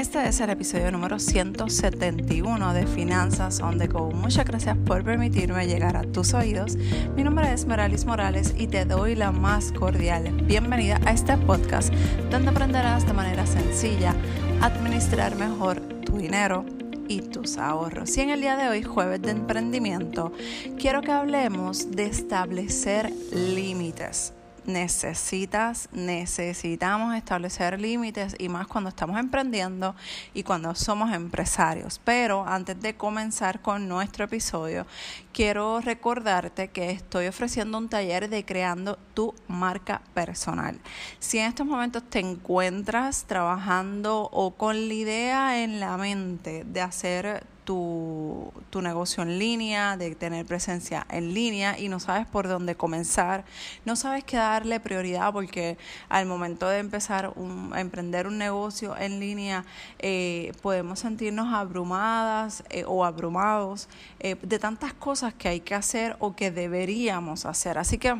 Este es el episodio número 171 de Finanzas on the Go. Muchas gracias por permitirme llegar a tus oídos. Mi nombre es Meralis Morales y te doy la más cordial bienvenida a este podcast donde aprenderás de manera sencilla administrar mejor tu dinero y tus ahorros. Y en el día de hoy, jueves de emprendimiento, quiero que hablemos de establecer límites necesitas, necesitamos establecer límites y más cuando estamos emprendiendo y cuando somos empresarios. Pero antes de comenzar con nuestro episodio, quiero recordarte que estoy ofreciendo un taller de creando tu marca personal. Si en estos momentos te encuentras trabajando o con la idea en la mente de hacer tu, negocio en línea, de tener presencia en línea y no sabes por dónde comenzar, no sabes qué darle prioridad porque al momento de empezar a emprender un negocio en línea eh, podemos sentirnos abrumadas eh, o abrumados eh, de tantas cosas que hay que hacer o que deberíamos hacer. Así que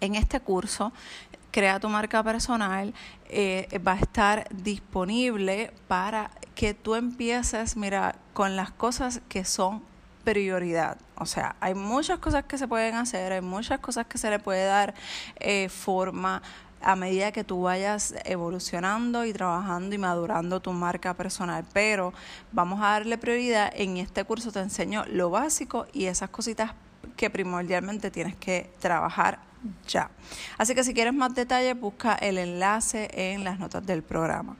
en este curso Crea tu marca personal va a estar disponible para que tú empieces, mira, con las cosas que son prioridad. O sea, hay muchas cosas que se pueden hacer, hay muchas cosas que se le puede dar eh, forma a medida que tú vayas evolucionando y trabajando y madurando tu marca personal. Pero vamos a darle prioridad. En este curso te enseño lo básico y esas cositas que primordialmente tienes que trabajar ya. Así que si quieres más detalles, busca el enlace en las notas del programa.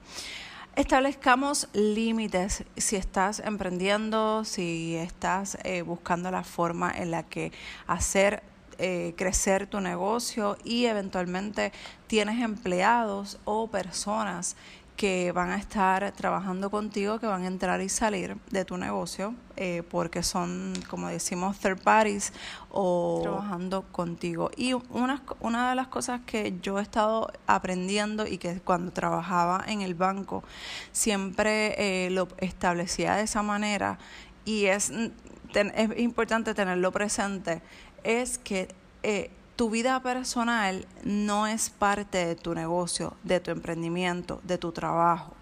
Establezcamos límites si estás emprendiendo, si estás eh, buscando la forma en la que hacer eh, crecer tu negocio y eventualmente tienes empleados o personas que van a estar trabajando contigo, que van a entrar y salir de tu negocio, eh, porque son, como decimos, third parties o trabajando contigo. Y una, una de las cosas que yo he estado aprendiendo y que cuando trabajaba en el banco siempre eh, lo establecía de esa manera y es, es importante tenerlo presente, es que eh, tu vida personal no es parte de tu negocio, de tu emprendimiento, de tu trabajo.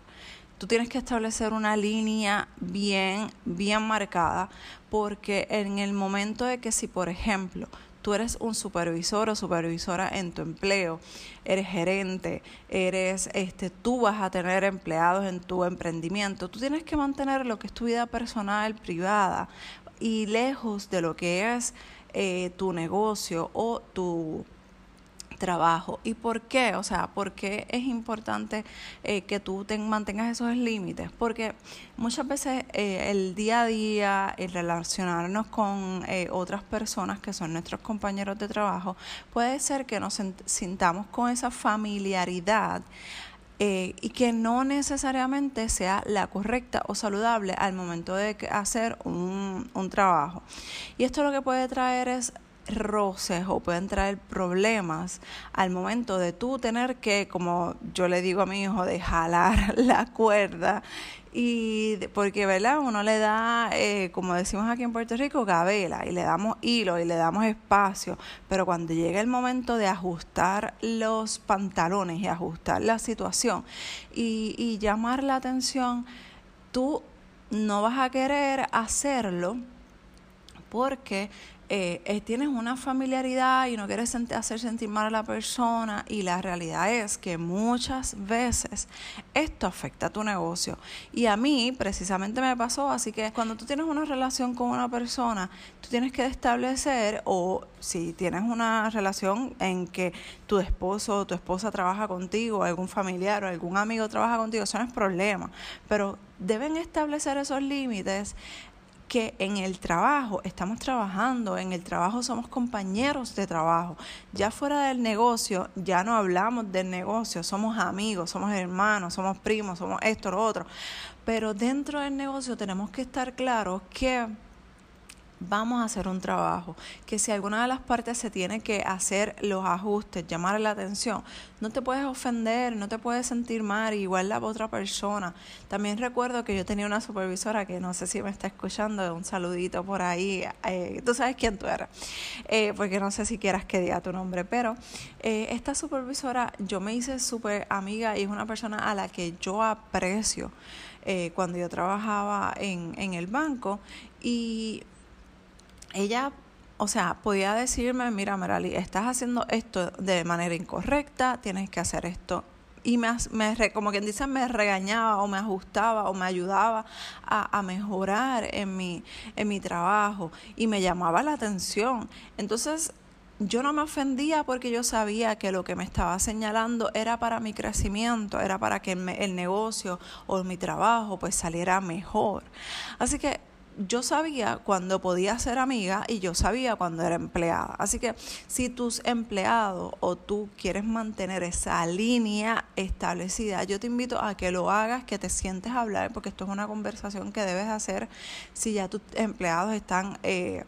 Tú tienes que establecer una línea bien, bien marcada, porque en el momento de que si, por ejemplo, tú eres un supervisor o supervisora en tu empleo, eres gerente, eres este tú vas a tener empleados en tu emprendimiento, tú tienes que mantener lo que es tu vida personal, privada y lejos de lo que es eh, tu negocio o tu trabajo. ¿Y por qué? O sea, ¿por qué es importante eh, que tú te mantengas esos límites? Porque muchas veces eh, el día a día, el relacionarnos con otras personas que son nuestros compañeros de trabajo, puede ser que nos sintamos con esa familiaridad eh, y que no necesariamente sea la correcta o saludable al momento de hacer un, un trabajo. Y esto lo que puede traer es roces o pueden traer problemas al momento de tú tener que, como yo le digo a mi hijo, de jalar la cuerda y porque, ¿verdad? Uno le da, eh, como decimos aquí en Puerto Rico, gabela y le damos hilo y le damos espacio, pero cuando llega el momento de ajustar los pantalones y ajustar la situación y, y llamar la atención, tú no vas a querer hacerlo porque eh, eh, tienes una familiaridad y no quieres hacer sentir mal a la persona y la realidad es que muchas veces esto afecta a tu negocio. Y a mí precisamente me pasó, así que cuando tú tienes una relación con una persona, tú tienes que establecer o si tienes una relación en que tu esposo o tu esposa trabaja contigo, algún familiar o algún amigo trabaja contigo, eso no es problema, pero deben establecer esos límites que en el trabajo estamos trabajando, en el trabajo somos compañeros de trabajo. Ya fuera del negocio, ya no hablamos del negocio, somos amigos, somos hermanos, somos primos, somos esto, lo otro. Pero dentro del negocio tenemos que estar claros que vamos a hacer un trabajo, que si alguna de las partes se tiene que hacer los ajustes, llamar la atención, no te puedes ofender, no te puedes sentir mal, igual la otra persona. También recuerdo que yo tenía una supervisora que no sé si me está escuchando, un saludito por ahí, eh, tú sabes quién tú eres, eh, porque no sé si quieras que diga tu nombre, pero eh, esta supervisora yo me hice súper amiga y es una persona a la que yo aprecio. cuando yo trabajaba en, en el banco y ella, o sea, podía decirme, mira, Merali, estás haciendo esto de manera incorrecta, tienes que hacer esto. Y me, me como quien dice, me regañaba o me ajustaba o me ayudaba a, a mejorar en mi, en mi trabajo y me llamaba la atención. Entonces, yo no me ofendía porque yo sabía que lo que me estaba señalando era para mi crecimiento, era para que el negocio o mi trabajo pues saliera mejor. Así que yo sabía cuando podía ser amiga y yo sabía cuando era empleada. Así que si tus empleados o tú quieres mantener esa línea establecida, yo te invito a que lo hagas, que te sientes a hablar, porque esto es una conversación que debes hacer si ya tus empleados están... Eh,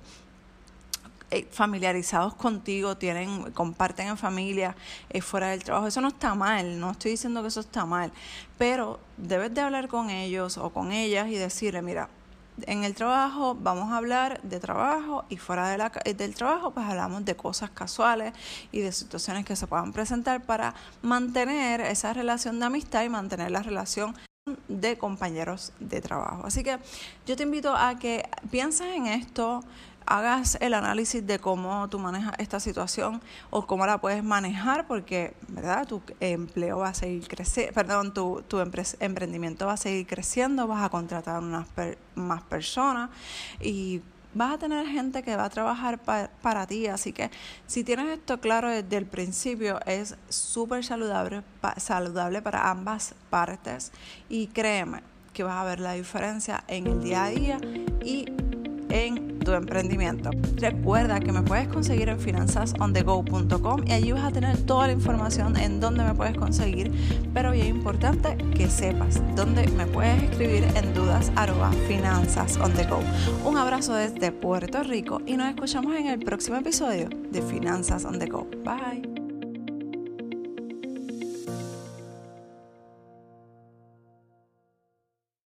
eh, familiarizados contigo, tienen, comparten en familia, eh, fuera del trabajo. Eso no está mal, no estoy diciendo que eso está mal, pero debes de hablar con ellos o con ellas y decirle, mira, en el trabajo vamos a hablar de trabajo y fuera de la, eh, del trabajo pues hablamos de cosas casuales y de situaciones que se puedan presentar para mantener esa relación de amistad y mantener la relación de compañeros de trabajo. Así que yo te invito a que pienses en esto, hagas el análisis de cómo tú manejas esta situación o cómo la puedes manejar porque, ¿verdad? Tu empleo va a seguir creciendo, perdón, tu, tu emprendimiento va a seguir creciendo, vas a contratar unas más personas y vas a tener gente que va a trabajar para ti. Así que si tienes esto claro desde el principio, es súper saludable, saludable para ambas partes y créeme que vas a ver la diferencia en el día a día y en tu emprendimiento. Recuerda que me puedes conseguir en finanzasondego.com y allí vas a tener toda la información en dónde me puedes conseguir, pero bien importante que sepas dónde me puedes escribir en dudas arroba finanzas on. Un abrazo desde Puerto Rico y nos escuchamos en el próximo episodio de Finanzas on the go. Bye.